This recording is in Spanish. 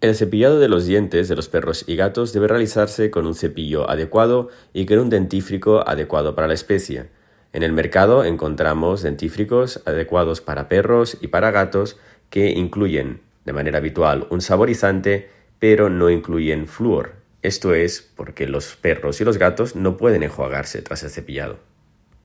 El cepillado de los dientes de los perros y gatos debe realizarse con un cepillo adecuado y con un dentífrico adecuado para la especie. En el mercado encontramos dentífricos adecuados para perros y para gatos que incluyen de manera habitual un saborizante, pero no incluyen flúor. Esto es porque los perros y los gatos no pueden enjuagarse tras el cepillado.